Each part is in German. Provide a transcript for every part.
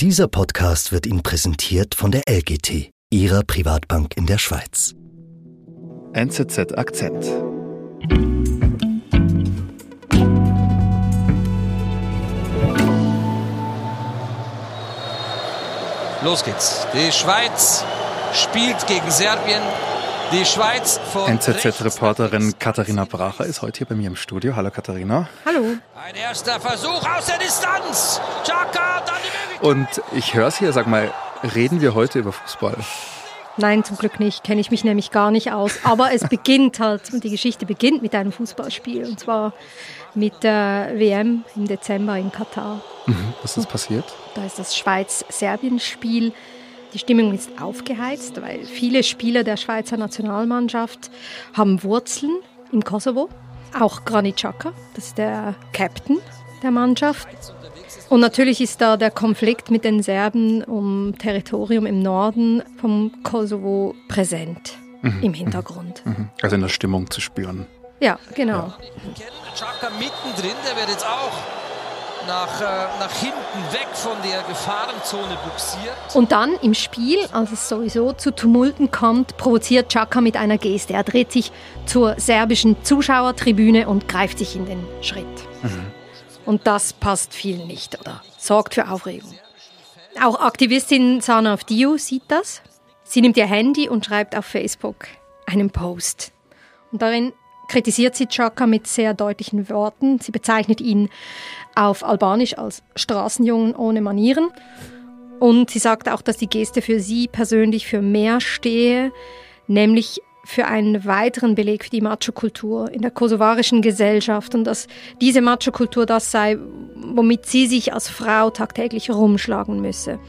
Dieser Podcast wird Ihnen präsentiert von der LGT, Ihrer Privatbank in der Schweiz. NZZ Akzent. Los geht's. Die Schweiz spielt gegen Serbien. Die Schweiz von NZZ-Reporterin Katharina Bracher ist heute hier bei mir im Studio. Hallo Katharina. Hallo. Ein erster Versuch aus der Distanz. Chaka, dann die Möglichkeit. Und ich höre es hier, sag mal, reden wir heute über Fußball? Nein, zum Glück nicht. Kenne ich mich nämlich gar nicht aus. Aber es beginnt halt, die Geschichte beginnt mit einem Fußballspiel. Und zwar mit der WM im Dezember in Katar. Mhm. Was ist passiert? Da ist das Schweiz-Serbien-Spiel. Die Stimmung ist aufgeheizt, weil viele Spieler der Schweizer Nationalmannschaft haben Wurzeln im Kosovo. Auch Granit Xhaka, das ist der Captain der Mannschaft. Und natürlich ist da der Konflikt mit den Serben um Territorium im Norden vom Kosovo präsent im Hintergrund. Mhm. Also in der Stimmung zu spüren. Ja, genau. Chaka mittendrin, der wird jetzt auch nach, äh, nach hinten weg von der Gefahrenzone buxiert. Und dann im Spiel, als es sowieso zu Tumulten kommt, provoziert Chaka mit einer Geste. Er dreht sich zur serbischen Zuschauertribüne und greift sich in den Schritt. Und das passt vielen nicht oder sorgt für Aufregung. Auch Aktivistin Sana Avdiu sieht das. Sie nimmt ihr Handy und schreibt auf Facebook einen Post. Und darin kritisiert sie Chaka mit sehr deutlichen Worten. Sie bezeichnet ihn auf Albanisch als Straßenjungen ohne Manieren. Und sie sagt auch, dass die Geste für sie persönlich für mehr stehe, nämlich für einen weiteren Beleg für die Macho-Kultur in der kosovarischen Gesellschaft und dass diese Macho-Kultur das sei, womit sie sich als Frau tagtäglich rumschlagen müsse.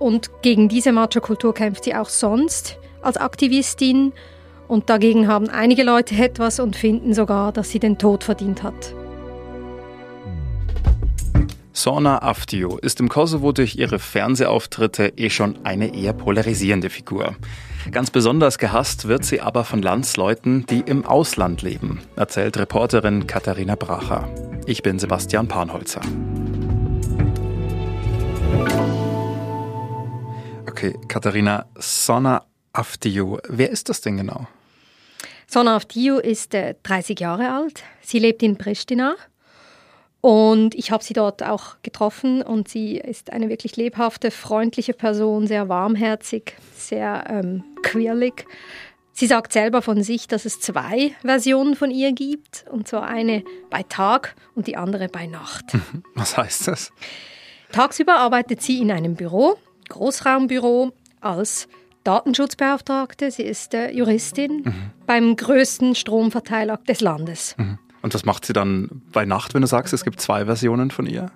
Und gegen diese Macho-Kultur kämpft sie auch sonst als Aktivistin und dagegen haben einige Leute etwas und finden sogar, dass sie den Tod verdient hat. Sorna Avdiu ist im Kosovo durch ihre Fernsehauftritte eh schon eine eher polarisierende Figur. Ganz besonders gehasst wird sie aber von Landsleuten, die im Ausland leben, erzählt Reporterin Katharina Bracher. Ich bin Sebastian Panholzer. Okay, Katharina, Sona Avdiu, wer ist das denn genau? Sona Avdiu ist äh, 30 Jahre alt. Sie lebt in Pristina. Und ich habe sie dort auch getroffen und sie ist eine wirklich lebhafte, freundliche Person, sehr warmherzig, sehr ähm, quirlig. Sie sagt selber von sich, dass es zwei Versionen von ihr gibt, und zwar eine bei Tag und die andere bei Nacht. Was heißt das? Tagsüber arbeitet sie in einem Büro, Großraumbüro, als Datenschutzbeauftragte. Sie ist äh, Juristin beim größten Stromverteiler des Landes. Und was macht sie dann bei Nacht, wenn du sagst, es gibt zwei Versionen von ihr?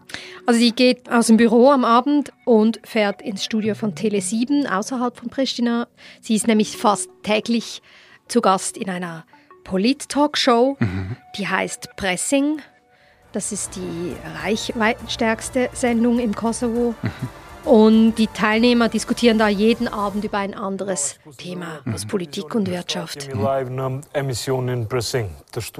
Also sie geht aus dem Büro am Abend und fährt ins Studio von Tele7 außerhalb von Pristina. Sie ist nämlich fast täglich zu Gast in einer Polit-Talkshow, die heißt Pressing. Das ist die reichweitenstärkste Sendung im Kosovo. Und die Teilnehmer diskutieren da jeden Abend über ein anderes Thema aus Politik und Wirtschaft.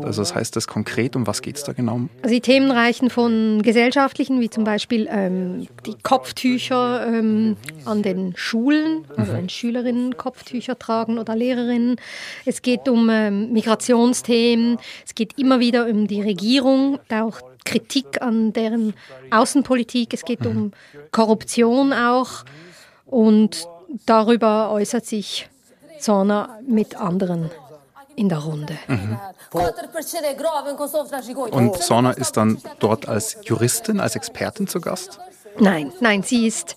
Also das heißt das konkret, um was geht es da genau? Also die Themen reichen von gesellschaftlichen, wie zum Beispiel ähm, die Kopftücher ähm, an den Schulen, also wenn Schülerinnen Kopftücher tragen oder Lehrerinnen. Es geht um ähm, Migrationsthemen, es geht immer wieder um die Regierung, auch Kritik an deren Außenpolitik, es geht um Korruption auch und darüber äußert sich Zorna mit anderen in der Runde. Und Sona ist dann dort als Juristin, als Expertin zu Gast? Nein, nein, sie ist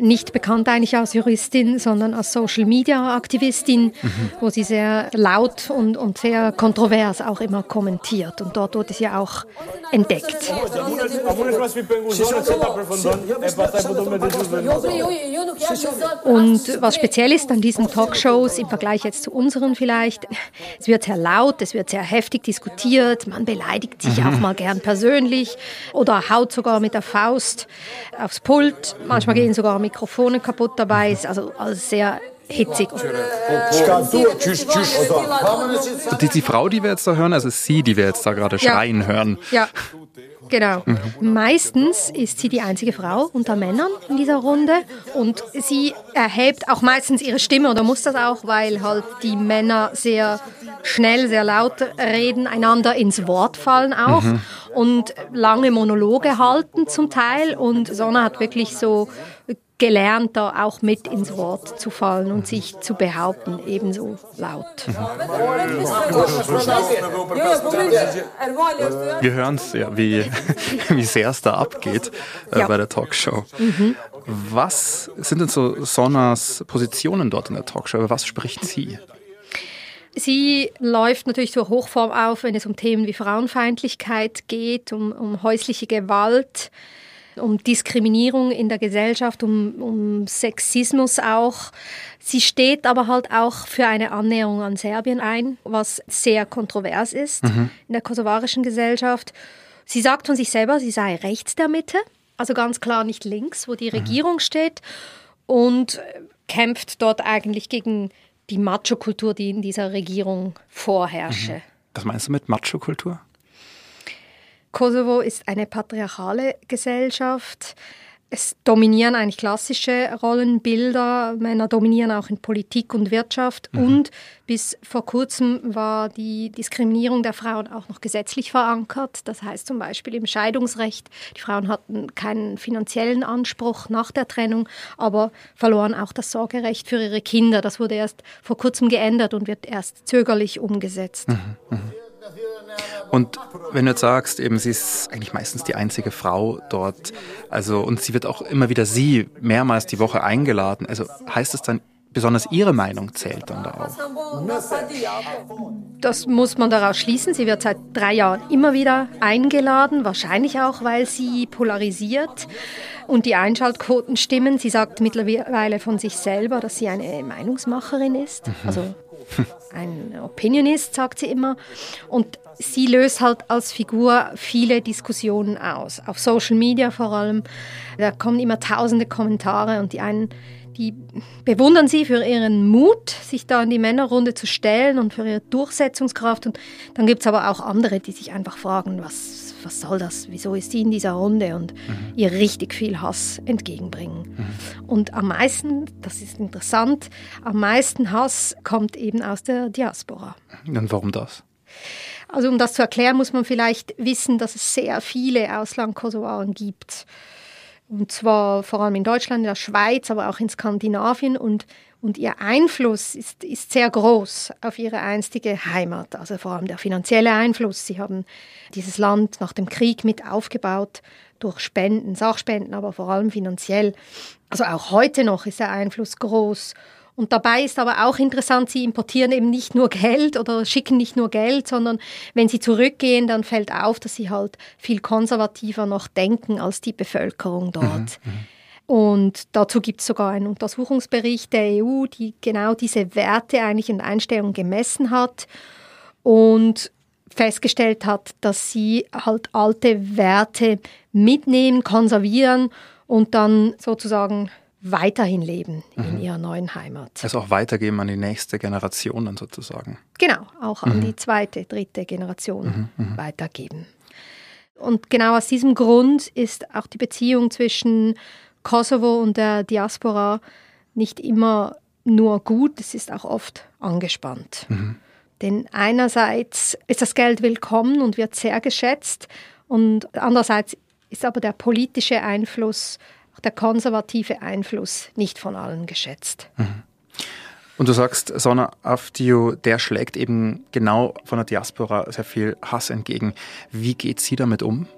nicht bekannt eigentlich als Juristin, sondern als Social Media Aktivistin, wo sie sehr laut und, und sehr kontrovers auch immer kommentiert. Und dort wurde sie auch entdeckt. Und was speziell ist an diesen Talkshows im Vergleich jetzt zu unseren vielleicht, es wird sehr laut, es wird sehr heftig diskutiert, man beleidigt sich auch mal gern persönlich oder haut sogar mit der Faust aufs Pult. Manchmal gehen sogar Mikrofone kaputt dabei, ist also, also sehr hitzig. Die, Frau, die wir jetzt da hören, also sie, die wir jetzt da gerade Ja. schreien hören, Ja, Genau. Mhm. Meistens ist sie die einzige Frau unter Männern in dieser Runde und sie erhebt auch meistens ihre Stimme oder muss das auch, weil halt die Männer sehr schnell, sehr laut reden, einander ins Wort fallen auch mhm. und lange Monologe halten zum Teil und Sonna hat wirklich so gelernt, da auch mit ins Wort zu fallen und sich zu behaupten, ebenso laut. Wir hören es ja, wie, wie sehr es da abgeht äh, ja. bei der Talkshow. Mhm. Was sind denn so Sonnas Positionen dort in der Talkshow? Über was spricht sie? Sie läuft natürlich zur Hochform auf, wenn es um Themen wie Frauenfeindlichkeit geht, um, um häusliche Gewalt um Diskriminierung in der Gesellschaft, um, um Sexismus auch. Sie steht aber halt auch für eine Annäherung an Serbien ein, was sehr kontrovers ist mhm. in der kosovarischen Gesellschaft. Sie sagt von sich selber, sie sei rechts der Mitte, also ganz klar nicht links, wo die mhm. Regierung steht und kämpft dort eigentlich gegen die Macho-Kultur, die in dieser Regierung vorherrsche. Mhm. Was meinst du mit Macho-Kultur? Kosovo ist eine patriarchale Gesellschaft. Es dominieren eigentlich klassische Rollenbilder. Männer dominieren auch in Politik und Wirtschaft. Mhm. Und bis vor kurzem war die Diskriminierung der Frauen auch noch gesetzlich verankert. Das heißt zum Beispiel im Scheidungsrecht. Die Frauen hatten keinen finanziellen Anspruch nach der Trennung, aber verloren auch das Sorgerecht für ihre Kinder. Das wurde erst vor kurzem geändert und wird erst zögerlich umgesetzt. Mhm. Mhm. Und wenn du jetzt sagst, eben sie ist eigentlich meistens die einzige Frau dort, also und sie wird auch immer wieder sie mehrmals die Woche eingeladen. Also heißt es dann besonders ihre Meinung zählt dann da auch? Das muss man daraus schließen. Sie wird seit drei Jahren immer wieder eingeladen, wahrscheinlich auch, weil sie polarisiert und die Einschaltquoten stimmen. Sie sagt mittlerweile von sich selber, dass sie eine Meinungsmacherin ist. Mhm. Also ein Opinionist, sagt sie immer. Und sie löst halt als Figur viele Diskussionen aus. Auf Social Media vor allem. Da kommen immer tausende Kommentare und die einen, die bewundern sie für ihren Mut, sich da in die Männerrunde zu stellen und für ihre Durchsetzungskraft. Und dann gibt es aber auch andere, die sich einfach fragen, was, was soll das? Wieso ist sie in dieser Runde? Und mhm. ihr richtig viel Hass entgegenbringen. Mhm. Und am meisten, das ist interessant, am meisten Hass kommt eben aus der Diaspora. Und warum das? Also um das zu erklären, muss man vielleicht wissen, dass es sehr viele Auslandkosovaren gibt. Und zwar vor allem in Deutschland, in der Schweiz, aber auch in Skandinavien. Und, und ihr Einfluss ist, ist sehr groß auf ihre einstige Heimat. Also vor allem der finanzielle Einfluss. Sie haben dieses Land nach dem Krieg mit aufgebaut durch Spenden, Sachspenden, aber vor allem finanziell. Also auch heute noch ist der Einfluss groß. Und dabei ist aber auch interessant, sie importieren eben nicht nur Geld oder schicken nicht nur Geld, sondern wenn sie zurückgehen, dann fällt auf, dass sie halt viel konservativer noch denken als die Bevölkerung dort. Mhm, mhm. Und dazu gibt es sogar einen Untersuchungsbericht der EU, die genau diese Werte eigentlich in Einstellung gemessen hat und festgestellt hat, dass sie halt alte Werte mitnehmen, konservieren und dann sozusagen weiterhin leben mhm. in ihrer neuen Heimat. Also auch weitergeben an die nächste Generation dann sozusagen. Genau, auch an mhm. die zweite, dritte Generation mhm, mhm. weitergeben. Und genau aus diesem Grund ist auch die Beziehung zwischen Kosovo und der Diaspora nicht immer nur gut, es ist auch oft angespannt. Mhm. Denn einerseits ist das Geld willkommen und wird sehr geschätzt und andererseits ist aber der politische Einfluss der konservative Einfluss nicht von allen geschätzt. Mhm. Und du sagst, Sonna Afdio, der schlägt eben genau von der Diaspora sehr viel Hass entgegen. Wie geht sie damit um?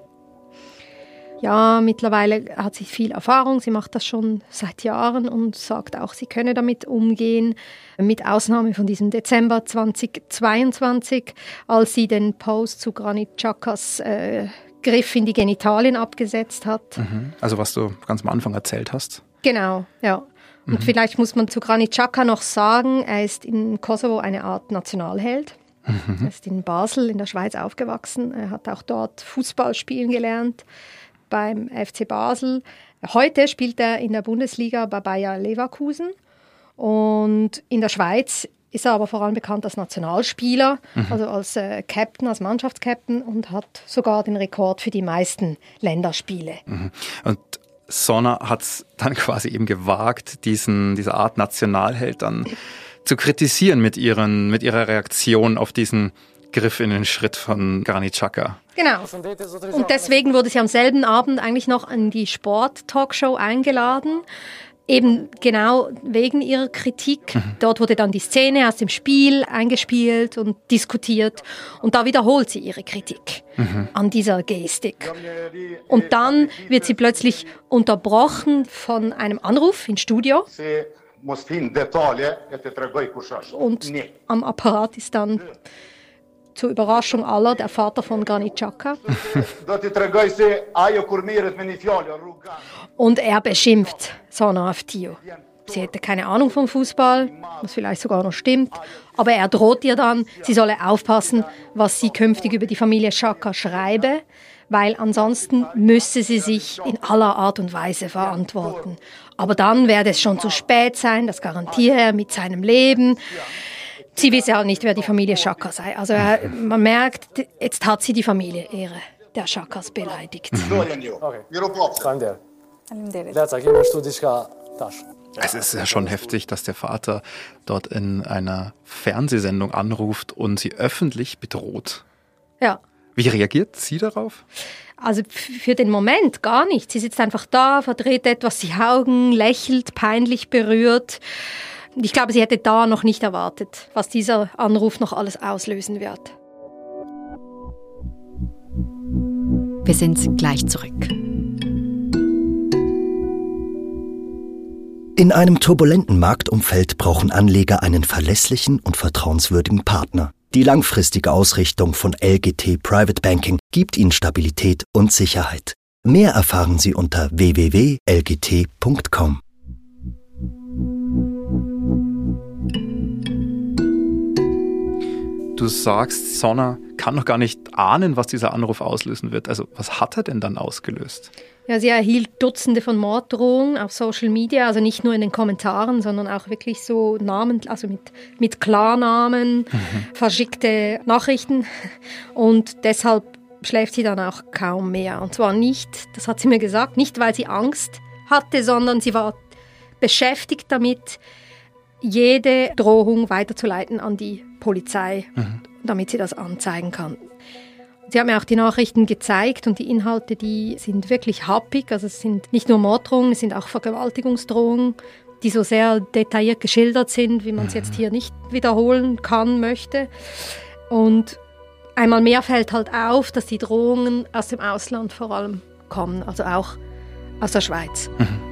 Ja, mittlerweile hat sie viel Erfahrung. Sie macht das schon seit Jahren und sagt auch, sie könne damit umgehen. Mit Ausnahme von diesem Dezember 2022, als sie den Post zu Granit Chakas äh, Griff in die Genitalien abgesetzt hat. Mhm. Also was du ganz am Anfang erzählt hast. Genau, ja. Und mhm. vielleicht muss man zu Granit Xhaka noch sagen, er ist in Kosovo eine Art Nationalheld. Mhm. Er ist in Basel in der Schweiz aufgewachsen. Er hat auch dort Fußball spielen gelernt beim FC Basel. Heute spielt er in der Bundesliga bei Bayer Leverkusen. Und in der Schweiz ist er aber vor allem bekannt als Nationalspieler, mhm. also als äh, Captain, als Mannschaftskapitän und hat sogar den Rekord für die meisten Länderspiele. Mhm. Und Sonner hat es dann quasi eben gewagt, diesen, diese Art Nationalheld dann zu kritisieren mit, ihren, mit ihrer Reaktion auf diesen Griff in den Schritt von Granit Xhaka. Genau. Und deswegen wurde sie am selben Abend eigentlich noch in die Sport-Talkshow eingeladen. Eben genau wegen ihrer Kritik. Mhm. Dort wurde dann die Szene aus dem Spiel eingespielt und diskutiert. Und da wiederholt sie ihre Kritik mhm. an dieser Gestik. Und dann wird sie plötzlich unterbrochen von einem Anruf ins Studio. Und am Apparat ist dann zur Überraschung aller der Vater von Granit Xhaka. Und er beschimpft Sana Aftio. Sie hätte keine Ahnung vom Fußball, was vielleicht sogar noch stimmt, aber er droht ihr dann, sie solle aufpassen, was sie künftig über die Familie Xhaka schreibe, weil ansonsten müsse sie sich in aller Art und Weise verantworten. Aber dann werde es schon zu spät sein, das garantiere er mit seinem Leben. Sie wisse auch nicht, wer die Familie Schaka sei. Also er, man merkt, jetzt hat sie die Familie Ehre der Schakas beleidigt. Es ist ja schon heftig, dass der Vater dort in einer Fernsehsendung anruft und sie öffentlich bedroht. Ja. Wie reagiert sie darauf? Also für den Moment gar nicht. Sie sitzt einfach da, verdreht etwas die Augen, lächelt, peinlich berührt. Ich glaube, sie hätte da noch nicht erwartet, was dieser Anruf noch alles auslösen wird. Wir sind gleich zurück. In einem turbulenten Marktumfeld brauchen Anleger einen verlässlichen und vertrauenswürdigen Partner. Die langfristige Ausrichtung von LGT Private Banking gibt Ihnen Stabilität und Sicherheit. Mehr erfahren Sie unter www.lgt.com. Du sagst, Sonna kann noch gar nicht ahnen, was dieser Anruf auslösen wird. Also was hat er denn dann ausgelöst? Ja, sie erhielt Dutzende von Morddrohungen auf Social Media, also nicht nur in den Kommentaren, sondern auch wirklich so Namen, also mit, mit Klarnamen, mhm. verschickte Nachrichten. Und deshalb schläft sie dann auch kaum mehr. Und zwar nicht, das hat sie mir gesagt, nicht weil sie Angst hatte, sondern sie war beschäftigt damit, jede Drohung weiterzuleiten an die Polizei, mhm. damit sie das anzeigen kann. Sie haben mir auch die Nachrichten gezeigt und die Inhalte, die sind wirklich happig. Also es sind nicht nur Morddrohungen, es sind auch Vergewaltigungsdrohungen, die so sehr detailliert geschildert sind, wie man es jetzt mhm. hier nicht wiederholen kann, möchte. Und einmal mehr fällt halt auf, dass die Drohungen aus dem Ausland vor allem kommen, also auch aus der Schweiz. Mhm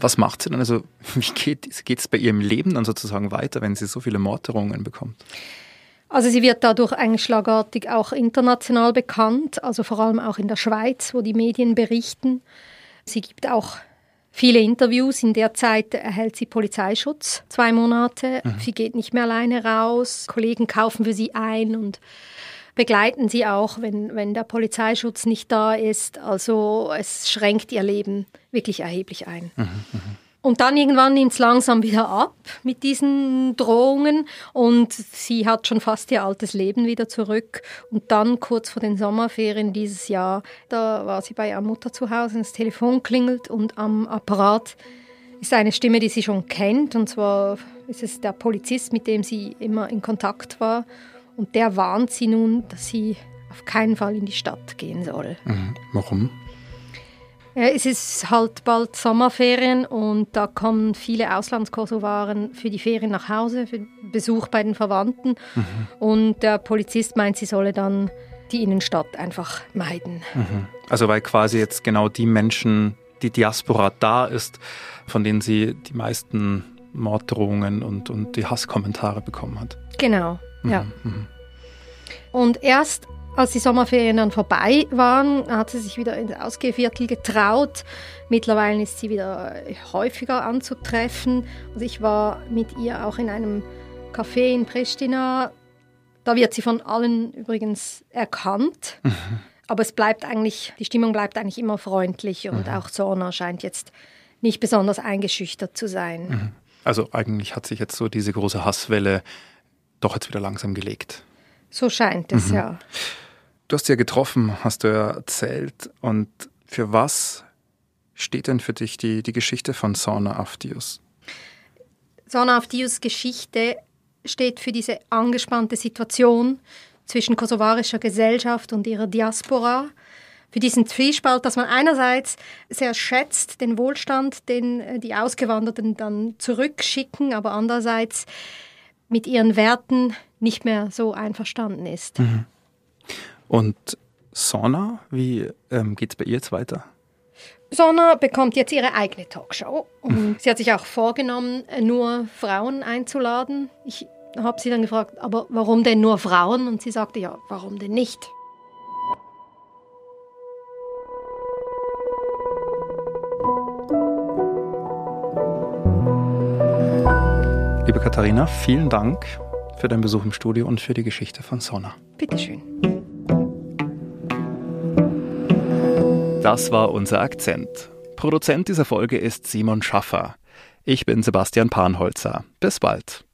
was macht sie dann? Also wie geht es bei ihrem Leben dann sozusagen weiter, wenn sie so viele Morddrohungen bekommt? Also sie wird dadurch eigentlich schlagartig auch international bekannt, also vor allem auch in der Schweiz, wo die Medien berichten. Sie gibt auch viele Interviews. In der Zeit erhält sie Polizeischutz, zwei Monate. Mhm. Sie geht nicht mehr alleine raus. Kollegen kaufen für sie ein und begleiten sie auch, wenn, wenn der Polizeischutz nicht da ist. Also es schränkt ihr Leben wirklich erheblich ein. Mhm, mh. Und dann irgendwann nimmt es langsam wieder ab mit diesen Drohungen und sie hat schon fast ihr altes Leben wieder zurück. Und dann kurz vor den Sommerferien dieses Jahr, da war sie bei ihrer Mutter zu Hause, das Telefon klingelt und am Apparat ist eine Stimme, die sie schon kennt. Und zwar ist es der Polizist, mit dem sie immer in Kontakt war. Und der warnt sie nun, dass sie auf keinen Fall in die Stadt gehen soll. Mhm. Warum? Ja, es ist halt bald Sommerferien und da kommen viele Auslandskosovaren für die Ferien nach Hause, für Besuch bei den Verwandten. Mhm. Und der Polizist meint, sie solle dann die Innenstadt einfach meiden. Mhm. Also weil quasi jetzt genau die Menschen, die Diaspora da ist, von denen sie die meisten Morddrohungen und, und die Hasskommentare bekommen hat. Genau, ja. Mhm. Und erst als die Sommerferien dann vorbei waren, hat sie sich wieder ins Ausgehviertel getraut. Mittlerweile ist sie wieder häufiger anzutreffen. Also ich war mit ihr auch in einem Café in Pristina. Da wird sie von allen übrigens erkannt. Mhm. Aber es bleibt eigentlich, die Stimmung bleibt eigentlich immer freundlich und mhm. auch Zorna scheint jetzt nicht besonders eingeschüchtert zu sein. Mhm. Also eigentlich hat sich jetzt so diese große Hasswelle doch jetzt wieder langsam gelegt. So scheint es, mhm. ja. Du hast ja getroffen, hast du ja erzählt. Und für was steht denn für dich die, die Geschichte von Sauna Aftius? Sauna Aftius Geschichte steht für diese angespannte Situation zwischen kosovarischer Gesellschaft und ihrer Diaspora, für diesen Zwiespalt, dass man einerseits sehr schätzt den Wohlstand, den äh, die Ausgewanderten dann zurückschicken, aber andererseits mit ihren Werten nicht mehr so einverstanden ist. Mhm. Und Sona, wie ähm, geht es bei ihr jetzt weiter? Sona bekommt jetzt ihre eigene Talkshow und mhm. sie hat sich auch vorgenommen, nur Frauen einzuladen. Ich habe sie dann gefragt, aber warum denn nur Frauen? Und sie sagte, ja, warum denn nicht? Liebe Katharina, vielen Dank für deinen Besuch im Studio und für die Geschichte von Sona. Bitteschön. Das war unser Akzent. Produzent dieser Folge ist Simon Schaffer. Ich bin Sebastian Panholzer. Bis bald.